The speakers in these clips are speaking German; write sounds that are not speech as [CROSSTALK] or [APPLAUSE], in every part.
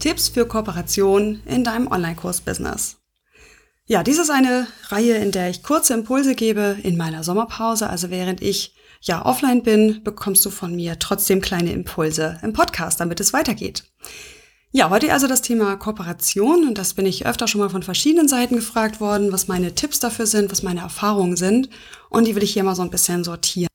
Tipps für Kooperation in deinem Online-Kurs-Business. Ja, dies ist eine Reihe, in der ich kurze Impulse gebe in meiner Sommerpause. Also während ich ja offline bin, bekommst du von mir trotzdem kleine Impulse im Podcast, damit es weitergeht. Ja, heute also das Thema Kooperation und das bin ich öfter schon mal von verschiedenen Seiten gefragt worden, was meine Tipps dafür sind, was meine Erfahrungen sind und die will ich hier mal so ein bisschen sortieren.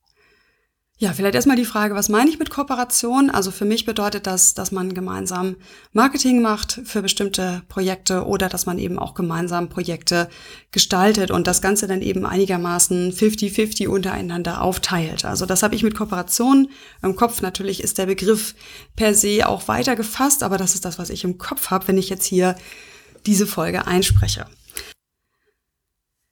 Ja, vielleicht erstmal die Frage, was meine ich mit Kooperation? Also für mich bedeutet das, dass man gemeinsam Marketing macht für bestimmte Projekte oder dass man eben auch gemeinsam Projekte gestaltet und das Ganze dann eben einigermaßen 50-50 untereinander aufteilt. Also das habe ich mit Kooperation im Kopf. Natürlich ist der Begriff per se auch weiter gefasst, aber das ist das, was ich im Kopf habe, wenn ich jetzt hier diese Folge einspreche.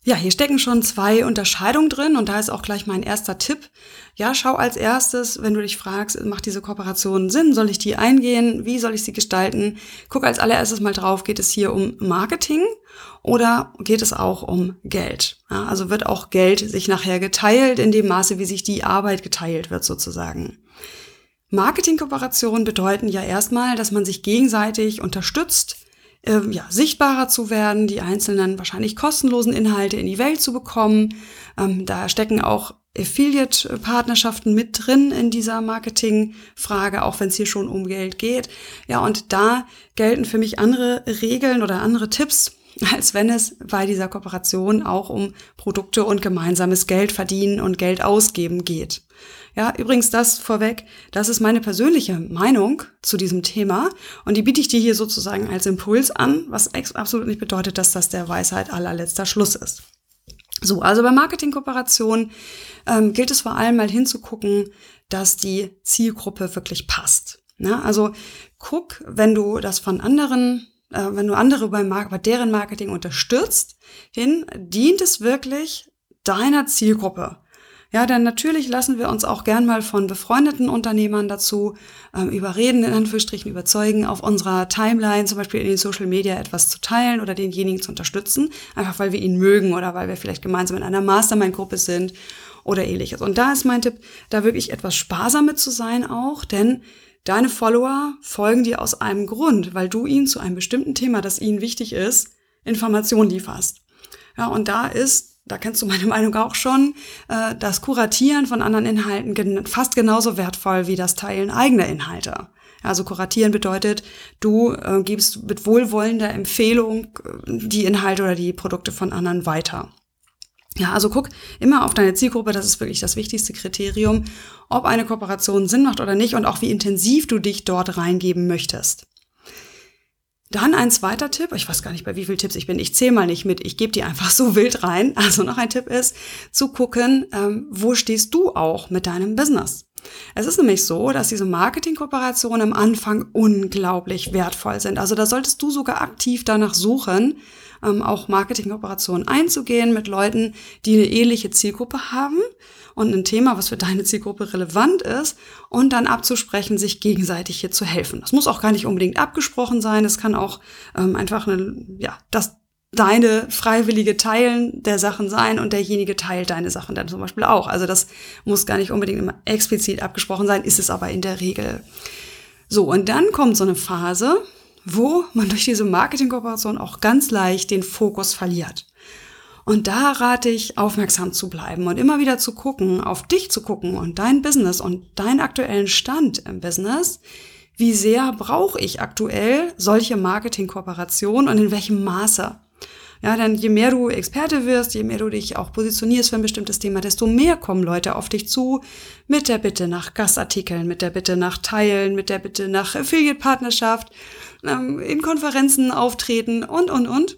Ja, hier stecken schon zwei Unterscheidungen drin und da ist auch gleich mein erster Tipp. Ja, schau als erstes, wenn du dich fragst, macht diese Kooperation Sinn? Soll ich die eingehen? Wie soll ich sie gestalten? Guck als allererstes mal drauf, geht es hier um Marketing oder geht es auch um Geld? Ja, also wird auch Geld sich nachher geteilt in dem Maße, wie sich die Arbeit geteilt wird sozusagen. Marketingkooperationen bedeuten ja erstmal, dass man sich gegenseitig unterstützt, äh, ja, sichtbarer zu werden, die einzelnen wahrscheinlich kostenlosen Inhalte in die Welt zu bekommen. Ähm, da stecken auch Affiliate-Partnerschaften mit drin in dieser Marketing-Frage, auch wenn es hier schon um Geld geht. Ja, und da gelten für mich andere Regeln oder andere Tipps, als wenn es bei dieser Kooperation auch um Produkte und gemeinsames Geld verdienen und Geld ausgeben geht. Ja, übrigens das vorweg, das ist meine persönliche Meinung zu diesem Thema und die biete ich dir hier sozusagen als Impuls an, was absolut nicht bedeutet, dass das der Weisheit allerletzter Schluss ist. So, also bei Marketingkooperation ähm, gilt es vor allem mal hinzugucken, dass die Zielgruppe wirklich passt. Ja, also guck, wenn du das von anderen äh, wenn du andere bei, bei deren Marketing unterstützt, hin, dient es wirklich deiner Zielgruppe. Ja, denn natürlich lassen wir uns auch gern mal von befreundeten Unternehmern dazu ähm, überreden, in Anführungsstrichen überzeugen, auf unserer Timeline, zum Beispiel in den Social Media etwas zu teilen oder denjenigen zu unterstützen, einfach weil wir ihn mögen oder weil wir vielleicht gemeinsam in einer Mastermind-Gruppe sind oder ähnliches. Und da ist mein Tipp, da wirklich etwas sparsam mit zu sein auch, denn deine Follower folgen dir aus einem Grund, weil du ihnen zu einem bestimmten Thema, das ihnen wichtig ist, Informationen lieferst. Ja, und da ist da kennst du meine [LAUGHS] Meinung auch schon, äh, das Kuratieren von anderen Inhalten fast genauso wertvoll wie das Teilen eigener Inhalte. Also kuratieren bedeutet, du äh, gibst mit wohlwollender Empfehlung äh, die Inhalte oder die Produkte von anderen weiter. Ja, also guck immer auf deine Zielgruppe, das ist wirklich das wichtigste Kriterium, ob eine Kooperation Sinn macht oder nicht und auch wie intensiv du dich dort reingeben möchtest. Dann ein zweiter Tipp, ich weiß gar nicht, bei wie vielen Tipps ich bin, ich zähle mal nicht mit, ich gebe die einfach so wild rein. [LAUGHS] Also noch ein Tipp ist, zu gucken, ähm, wo stehst du auch mit deinem Business. Es ist nämlich so, dass diese Marketingkooperationen am Anfang unglaublich wertvoll sind. Also da solltest du sogar aktiv danach suchen, ähm, auch Marketingkooperationen einzugehen mit Leuten, die eine ähnliche Zielgruppe haben und ein Thema, was für deine Zielgruppe relevant ist und dann abzusprechen, sich gegenseitig hier zu helfen. Das muss auch gar nicht unbedingt abgesprochen sein. Es kann auch ähm, einfach eine, ja, das deine freiwillige Teilen der Sachen sein und derjenige teilt deine Sachen dann zum Beispiel auch. Also das muss gar nicht unbedingt immer explizit abgesprochen sein, ist es aber in der Regel. So, und dann kommt so eine Phase, wo man durch diese Marketingkooperation auch ganz leicht den Fokus verliert. Und da rate ich, aufmerksam zu bleiben und immer wieder zu gucken, auf dich zu gucken und dein Business und deinen aktuellen Stand im Business. Wie sehr brauche ich aktuell solche Marketingkooperationen und in welchem Maße? Ja, denn je mehr du Experte wirst, je mehr du dich auch positionierst für ein bestimmtes Thema, desto mehr kommen Leute auf dich zu mit der Bitte nach Gastartikeln, mit der Bitte nach Teilen, mit der Bitte nach Affiliate-Partnerschaft, ähm, in Konferenzen auftreten und, und, und.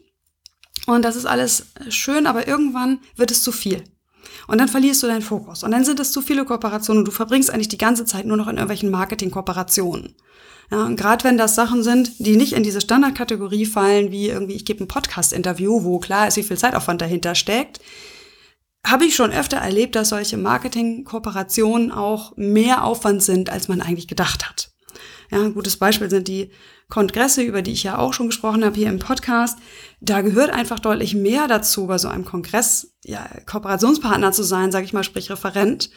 Und das ist alles schön, aber irgendwann wird es zu viel. Und dann verlierst du deinen Fokus. Und dann sind es zu viele Kooperationen und du verbringst eigentlich die ganze Zeit nur noch in irgendwelchen Marketing-Kooperationen. Ja, und gerade wenn das Sachen sind, die nicht in diese Standardkategorie fallen, wie irgendwie, ich gebe ein Podcast-Interview, wo klar ist, wie viel Zeitaufwand dahinter steckt, habe ich schon öfter erlebt, dass solche Marketing-Kooperationen auch mehr Aufwand sind, als man eigentlich gedacht hat. Ja, ein gutes Beispiel sind die Kongresse, über die ich ja auch schon gesprochen habe hier im Podcast. Da gehört einfach deutlich mehr dazu, bei so einem Kongress ja, Kooperationspartner zu sein, sage ich mal, sprich Referent,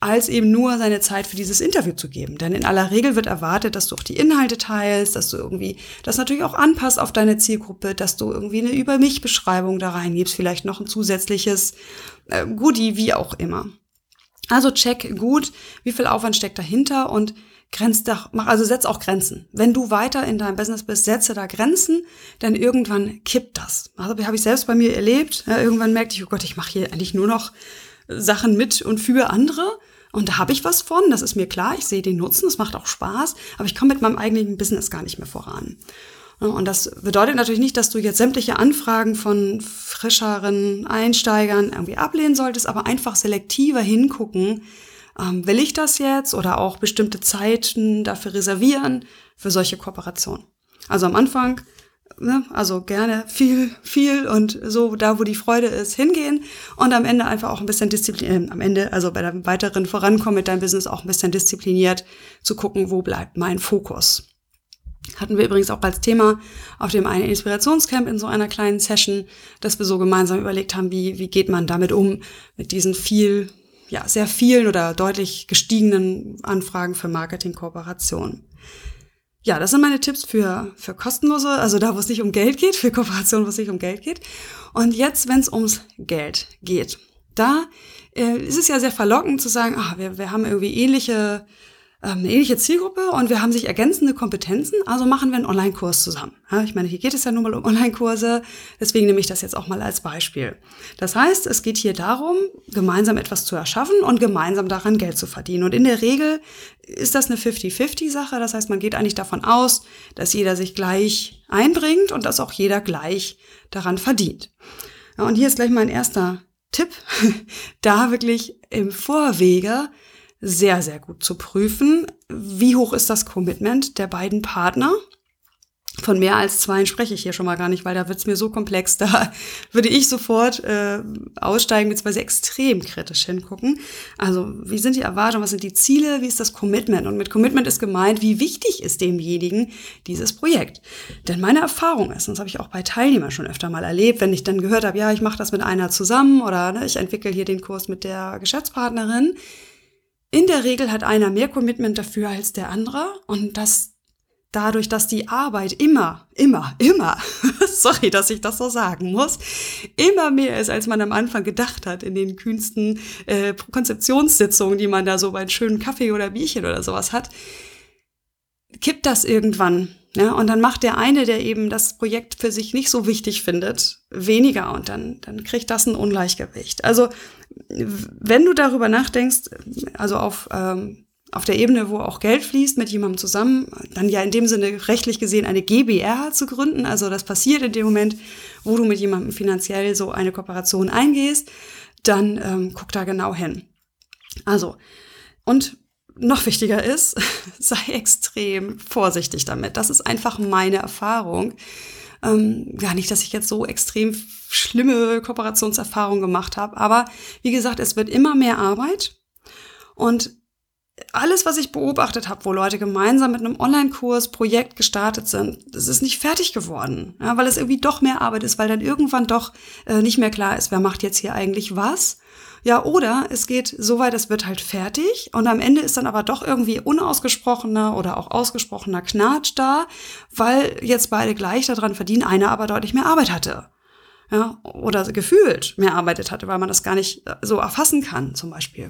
als eben nur seine Zeit für dieses Interview zu geben. Denn in aller Regel wird erwartet, dass du auch die Inhalte teilst, dass du irgendwie das natürlich auch anpasst auf deine Zielgruppe, dass du irgendwie eine Über mich Beschreibung da reingibst, vielleicht noch ein zusätzliches äh, Goodie, wie auch immer. Also check gut, wie viel Aufwand steckt dahinter und grenzt doch, mach, also setz auch Grenzen. Wenn du weiter in deinem Business bist, setze da Grenzen, denn irgendwann kippt das. Also habe ich selbst bei mir erlebt. Ja, irgendwann merkte ich, oh Gott, ich mache hier eigentlich nur noch Sachen mit und für andere. Und da habe ich was von, das ist mir klar, ich sehe den Nutzen, es macht auch Spaß, aber ich komme mit meinem eigenen Business gar nicht mehr voran. Und das bedeutet natürlich nicht, dass du jetzt sämtliche Anfragen von frischeren Einsteigern irgendwie ablehnen solltest, aber einfach selektiver hingucken, ähm, will ich das jetzt oder auch bestimmte Zeiten dafür reservieren für solche Kooperationen. Also am Anfang, ne, also gerne viel, viel und so da, wo die Freude ist, hingehen und am Ende einfach auch ein bisschen diszipliniert, äh, am Ende, also bei deinem weiteren Vorankommen mit deinem Business auch ein bisschen diszipliniert zu gucken, wo bleibt mein Fokus. Hatten wir übrigens auch als Thema auf dem einen Inspirationscamp in so einer kleinen Session, dass wir so gemeinsam überlegt haben, wie, wie geht man damit um, mit diesen viel ja, sehr vielen oder deutlich gestiegenen Anfragen für Marketing-Kooperation. Ja, das sind meine Tipps für, für kostenlose, also da, wo es nicht um Geld geht, für Kooperation, wo es nicht um Geld geht. Und jetzt, wenn es ums Geld geht, da äh, ist es ja sehr verlockend zu sagen, ah, wir, wir haben irgendwie ähnliche eine ähnliche Zielgruppe und wir haben sich ergänzende Kompetenzen, also machen wir einen Online-Kurs zusammen. Ich meine, hier geht es ja nun mal um Online-Kurse, deswegen nehme ich das jetzt auch mal als Beispiel. Das heißt, es geht hier darum, gemeinsam etwas zu erschaffen und gemeinsam daran Geld zu verdienen. Und in der Regel ist das eine 50-50-Sache, das heißt, man geht eigentlich davon aus, dass jeder sich gleich einbringt und dass auch jeder gleich daran verdient. Und hier ist gleich mein erster Tipp, [LAUGHS] da wirklich im Vorwege sehr, sehr gut zu prüfen. Wie hoch ist das Commitment der beiden Partner? Von mehr als zwei spreche ich hier schon mal gar nicht, weil da wird es mir so komplex. [LAUGHS] Da würde ich sofort äh, aussteigen, beziehungsweise extrem kritisch hingucken. Also, wie sind die Erwartungen, was sind die Ziele, wie ist das Commitment? Und mit Commitment ist gemeint, wie wichtig ist demjenigen dieses Projekt? Denn meine Erfahrung ist, und das habe ich auch bei Teilnehmern schon öfter mal erlebt, wenn ich dann gehört habe, ja, ich mache das mit einer zusammen oder ne, ich entwickle hier den Kurs mit der Geschäftspartnerin, in der Regel hat einer mehr Commitment dafür als der andere und das dadurch, dass die Arbeit immer, immer, immer, [LAUGHS] sorry, dass ich das so sagen muss, immer mehr ist, als man am Anfang gedacht hat in den kühnsten äh, Konzeptionssitzungen, die man da so bei einem schönen Kaffee oder Bierchen oder sowas hat, kippt das irgendwann. Ja, und dann macht der eine, der eben das Projekt für sich nicht so wichtig findet, weniger und dann, dann kriegt das ein Ungleichgewicht. Also wenn du darüber nachdenkst, also auf, ähm, auf der Ebene, wo auch Geld fließt, mit jemandem zusammen, dann ja in dem Sinne rechtlich gesehen eine GBR zu gründen. Also das passiert in dem Moment, wo du mit jemandem finanziell so eine Kooperation eingehst, dann ähm, guck da genau hin. Also, und noch wichtiger ist, [LAUGHS] sei extrem vorsichtig damit. Das ist einfach meine Erfahrung. Ähm, gar nicht, dass ich jetzt so extrem schlimme Kooperationserfahrungen gemacht habe, aber wie gesagt, es wird immer mehr Arbeit und alles, was ich beobachtet habe, wo Leute gemeinsam mit einem Online-Kurs, Projekt gestartet sind, das ist nicht fertig geworden, ja, weil es irgendwie doch mehr Arbeit ist, weil dann irgendwann doch äh, nicht mehr klar ist, wer macht jetzt hier eigentlich was. Ja, oder es geht so weit, es wird halt fertig und am Ende ist dann aber doch irgendwie unausgesprochener oder auch ausgesprochener Knatsch da, weil jetzt beide gleich daran verdienen, einer aber deutlich mehr Arbeit hatte. Ja, oder gefühlt mehr arbeitet hatte, weil man das gar nicht äh, so erfassen kann, zum Beispiel.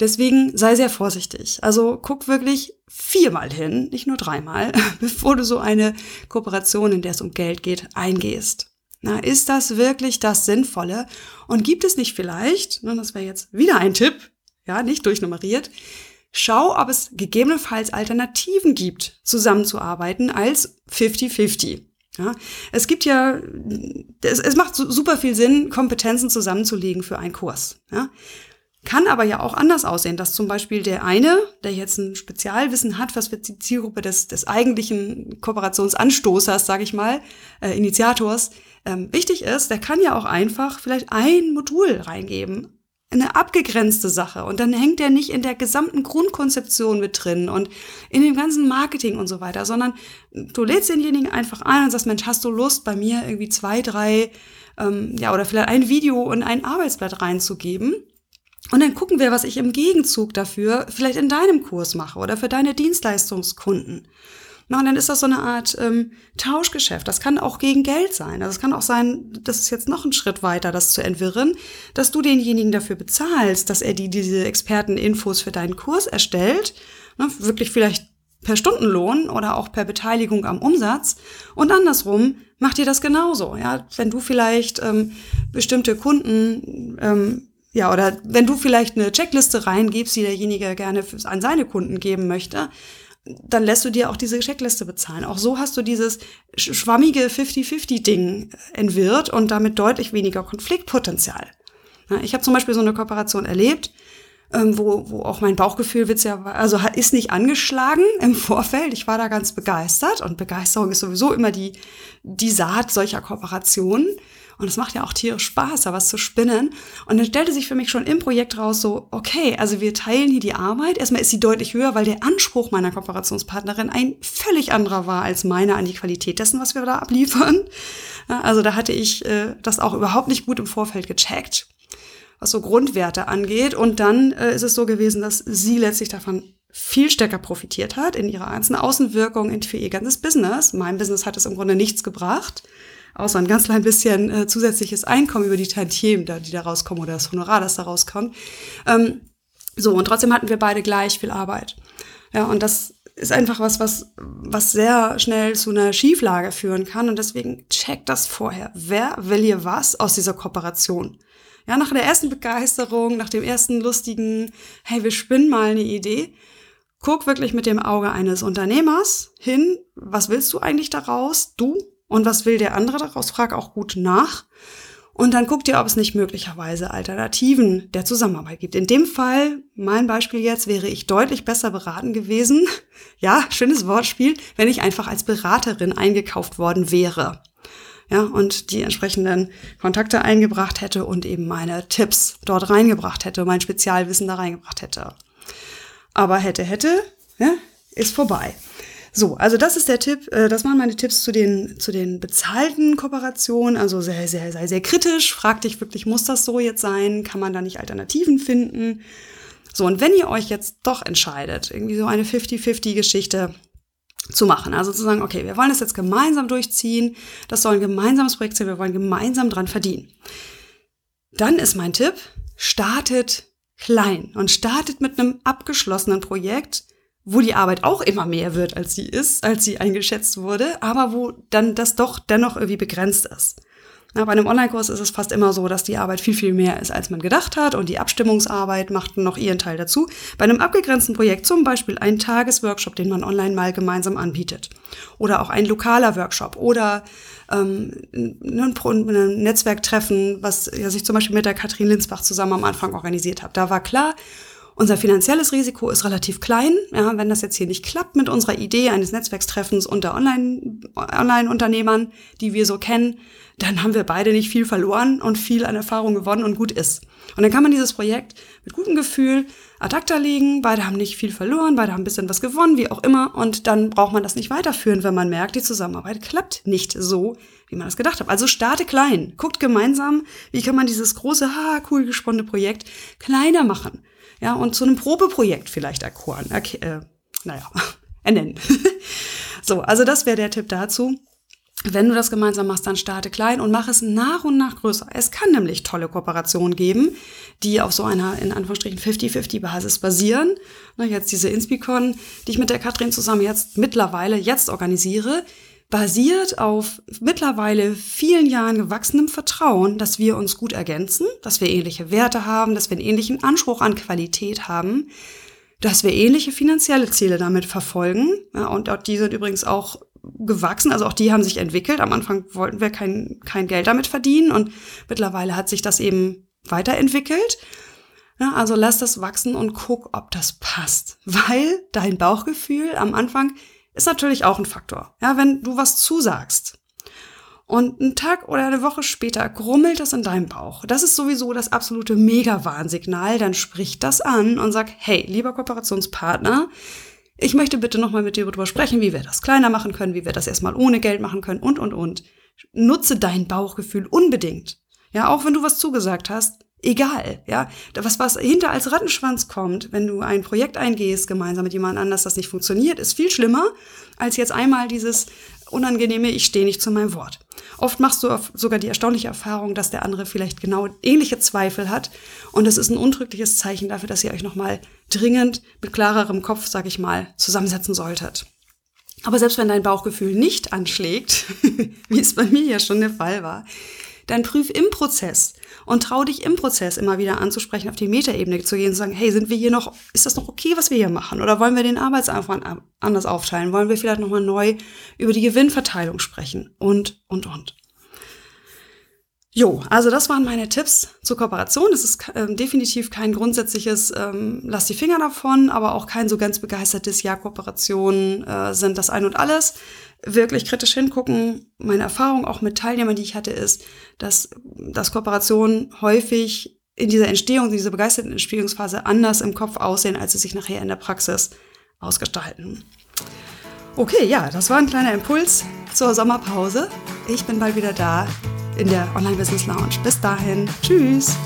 Deswegen sei sehr vorsichtig. Also guck wirklich viermal hin, nicht nur dreimal, [LAUGHS] bevor du so eine Kooperation, in der es um Geld geht, eingehst. Na, ist das wirklich das Sinnvolle? Und gibt es nicht vielleicht, ne, das wäre jetzt wieder ein Tipp, ja, nicht durchnummeriert, schau, ob es gegebenenfalls Alternativen gibt, zusammenzuarbeiten als 50-50. Ja, es gibt ja, es, es macht super viel Sinn, Kompetenzen zusammenzulegen für einen Kurs. Ja. Kann aber ja auch anders aussehen, dass zum Beispiel der eine, der jetzt ein Spezialwissen hat, was wird die Zielgruppe des, des eigentlichen Kooperationsanstoßers, sage ich mal, äh, Initiators, ähm, wichtig ist, der kann ja auch einfach vielleicht ein Modul reingeben, eine abgegrenzte Sache und dann hängt der nicht in der gesamten Grundkonzeption mit drin und in dem ganzen Marketing und so weiter, sondern du lädst denjenigen einfach ein und sagst, Mensch, hast du Lust, bei mir irgendwie zwei, drei, ähm, ja, oder vielleicht ein Video und ein Arbeitsblatt reinzugeben? Und dann gucken wir, was ich im Gegenzug dafür vielleicht in deinem Kurs mache oder für deine Dienstleistungskunden. Und dann ist das so eine Art ähm, Tauschgeschäft. Das kann auch gegen Geld sein. Also es kann auch sein, das ist jetzt noch ein Schritt weiter, das zu entwirren, dass du denjenigen dafür bezahlst, dass er die, diese Experteninfos für deinen Kurs erstellt. Ne, wirklich vielleicht per Stundenlohn oder auch per Beteiligung am Umsatz. Und andersrum macht ihr das genauso. Ja, wenn du vielleicht ähm, bestimmte Kunden ähm, ja, oder wenn du vielleicht eine Checkliste reingibst, die derjenige gerne an seine Kunden geben möchte, dann lässt du dir auch diese Checkliste bezahlen. Auch so hast du dieses schwammige 50-50-Ding entwirrt und damit deutlich weniger Konfliktpotenzial. Ich habe zum Beispiel so eine Kooperation erlebt, ähm, wo, wo auch mein Bauchgefühl wird's ja, also ist nicht angeschlagen im Vorfeld. Ich war da ganz begeistert und Begeisterung ist sowieso immer die, die Saat solcher Kooperationen. Und es macht ja auch tierisch Spaß, da was zu spinnen. Und dann stellte sich für mich schon im Projekt raus so, okay, also wir teilen hier die Arbeit. Erstmal ist sie deutlich höher, weil der Anspruch meiner Kooperationspartnerin ein völlig anderer war als meiner an die Qualität dessen, was wir da abliefern. Also da hatte ich äh, das auch überhaupt nicht gut im Vorfeld gecheckt, was so Grundwerte angeht. Und dann äh, ist es so gewesen, dass sie letztlich davon viel stärker profitiert hat in ihrer ganzen Außenwirkung für ihr ganzes Business. Mein Business hat es im Grunde nichts gebracht außer ein ganz klein bisschen äh, zusätzliches Einkommen über die Tantiemen, die da rauskommen oder das Honorar, das da rauskommt. Ähm, so, und trotzdem hatten wir beide gleich viel Arbeit. Ja, und das ist einfach was, was, was sehr schnell zu einer Schieflage führen kann. Und deswegen checkt das vorher. Wer will hier was aus dieser Kooperation? Ja, nach der ersten Begeisterung, nach dem ersten lustigen, hey, wir spinnen mal eine Idee, guck wirklich mit dem Auge eines Unternehmers hin, was willst du eigentlich daraus? Du und was will der andere daraus? Frag auch gut nach. Und dann guck dir, ob es nicht möglicherweise Alternativen der Zusammenarbeit gibt. In dem Fall, mein Beispiel jetzt, wäre ich deutlich besser beraten gewesen. [LAUGHS] Ja, schönes Wortspiel, wenn ich einfach als Beraterin eingekauft worden wäre. Ja, und die entsprechenden Kontakte eingebracht hätte und eben meine Tipps dort reingebracht hätte, mein Spezialwissen da reingebracht hätte. Aber hätte, hätte, ja, ist vorbei. So, also das ist der Tipp. Äh, das waren meine Tipps zu den, zu den bezahlten Kooperationen. Also sehr, sehr, sehr, sehr kritisch. Frag dich wirklich, muss das so jetzt sein? Kann man da nicht Alternativen finden? So, und wenn ihr euch jetzt doch entscheidet, irgendwie so eine 50-50-Geschichte zu machen. Also zu sagen, okay, wir wollen das jetzt gemeinsam durchziehen, das soll ein gemeinsames Projekt sein, wir wollen gemeinsam dran verdienen. Dann ist mein Tipp, startet klein und startet mit einem abgeschlossenen Projekt, wo die Arbeit auch immer mehr wird, als sie ist, als sie eingeschätzt wurde, aber wo dann das doch dennoch irgendwie begrenzt ist. Na, bei einem Online-Kurs ist es fast immer so, dass die Arbeit viel, viel mehr ist, als man gedacht hat und die Abstimmungsarbeit macht noch ihren Teil dazu. Bei einem abgegrenzten Projekt, zum Beispiel ein Tagesworkshop, den man online mal gemeinsam anbietet oder auch ein lokaler Workshop oder ähm, ein, ein Netzwerktreffen, was ja, sich zum Beispiel mit der Katrin Linsbach zusammen am Anfang organisiert hat. Da war klar, unser finanzielles Risiko ist relativ klein. Ja, wenn das jetzt hier nicht klappt mit unserer Idee eines Netzwerkstreffens unter Online-Unternehmern, Online die wir so kennen, dann haben wir beide nicht viel verloren und viel an Erfahrung gewonnen und gut ist. Und dann kann man dieses Projekt mit gutem Gefühl ad acta legen. Beide haben nicht viel verloren, beide haben ein bisschen was gewonnen, wie auch immer. Und dann braucht man das nicht weiterführen, wenn man merkt, die Zusammenarbeit klappt nicht so, wie man das gedacht hat. Also starte klein. Guckt gemeinsam, wie kann man dieses große, ha, cool gesponnene Projekt kleiner machen ja, und zu einem Probeprojekt vielleicht erkoren, äh, naja, [LAUGHS] ernennen. [LAUGHS] so, also das wäre der Tipp dazu. Wenn du das gemeinsam machst, dann starte klein und mach es nach und nach größer. Es kann nämlich tolle Kooperationen geben, die auf so einer, in Anführungsstrichen, 50-50-Basis basieren. Na, jetzt diese Inspicon, die ich mit der Katrin zusammen jetzt mittlerweile jetzt organisiere, basiert auf mittlerweile vielen Jahren gewachsenem Vertrauen, dass wir uns gut ergänzen, dass wir ähnliche Werte haben, dass wir einen ähnlichen Anspruch an Qualität haben, dass wir ähnliche finanzielle Ziele damit verfolgen. Ja, und die sind übrigens auch gewachsen, also auch die haben sich entwickelt. Am Anfang wollten wir kein, kein Geld damit verdienen und mittlerweile hat sich das eben weiterentwickelt. Ja, also lass das wachsen und guck, ob das passt. Weil dein Bauchgefühl am Anfang ist natürlich auch ein Faktor. Ja, wenn du was zusagst und einen Tag oder eine Woche später grummelt es in deinem Bauch, das ist sowieso das absolute Mega-Warnsignal, dann sprich das an und sag, hey, lieber Kooperationspartner, ich möchte bitte nochmal mit dir darüber sprechen, wie wir das kleiner machen können, wie wir das erstmal ohne Geld machen können und, und, und. Nutze dein Bauchgefühl unbedingt. Ja, auch wenn du was zugesagt hast, egal, ja. Was, was hinter als Rattenschwanz kommt, wenn du ein Projekt eingehst, gemeinsam mit jemand anders, das nicht funktioniert, ist viel schlimmer, als jetzt einmal dieses unangenehme, ich stehe nicht zu meinem Wort. Oft machst du sogar die erstaunliche Erfahrung, dass der andere vielleicht genau ähnliche Zweifel hat. Und es ist ein untrügliches Zeichen dafür, dass ihr euch nochmal dringend mit klarerem Kopf, sag ich mal, zusammensetzen solltet. Aber selbst wenn dein Bauchgefühl nicht anschlägt, [LAUGHS] wie es bei mir ja schon der Fall war, dann prüf im Prozess und trau dich im Prozess immer wieder anzusprechen, auf die Metaebene zu gehen und zu sagen, hey, sind wir hier noch, ist das noch okay, was wir hier machen? Oder wollen wir den Arbeitsaufwand anders aufteilen? Wollen wir vielleicht nochmal neu über die Gewinnverteilung sprechen? Und, und, und. Jo, also das waren meine Tipps zur Kooperation. Es ist ähm, definitiv kein grundsätzliches ähm, Lass die Finger davon, aber auch kein so ganz begeistertes Ja, Kooperationen äh, sind das ein und alles. Wirklich kritisch hingucken. Meine Erfahrung auch mit Teilnehmern, die ich hatte, ist, dass, dass Kooperationen häufig in dieser Entstehung, in dieser begeisterten Entstehungsphase anders im Kopf aussehen, als sie sich nachher in der Praxis ausgestalten. Okay, ja, das war ein kleiner Impuls zur Sommerpause. Ich bin bald wieder da in der Online Business Lounge. Bis dahin, tschüss.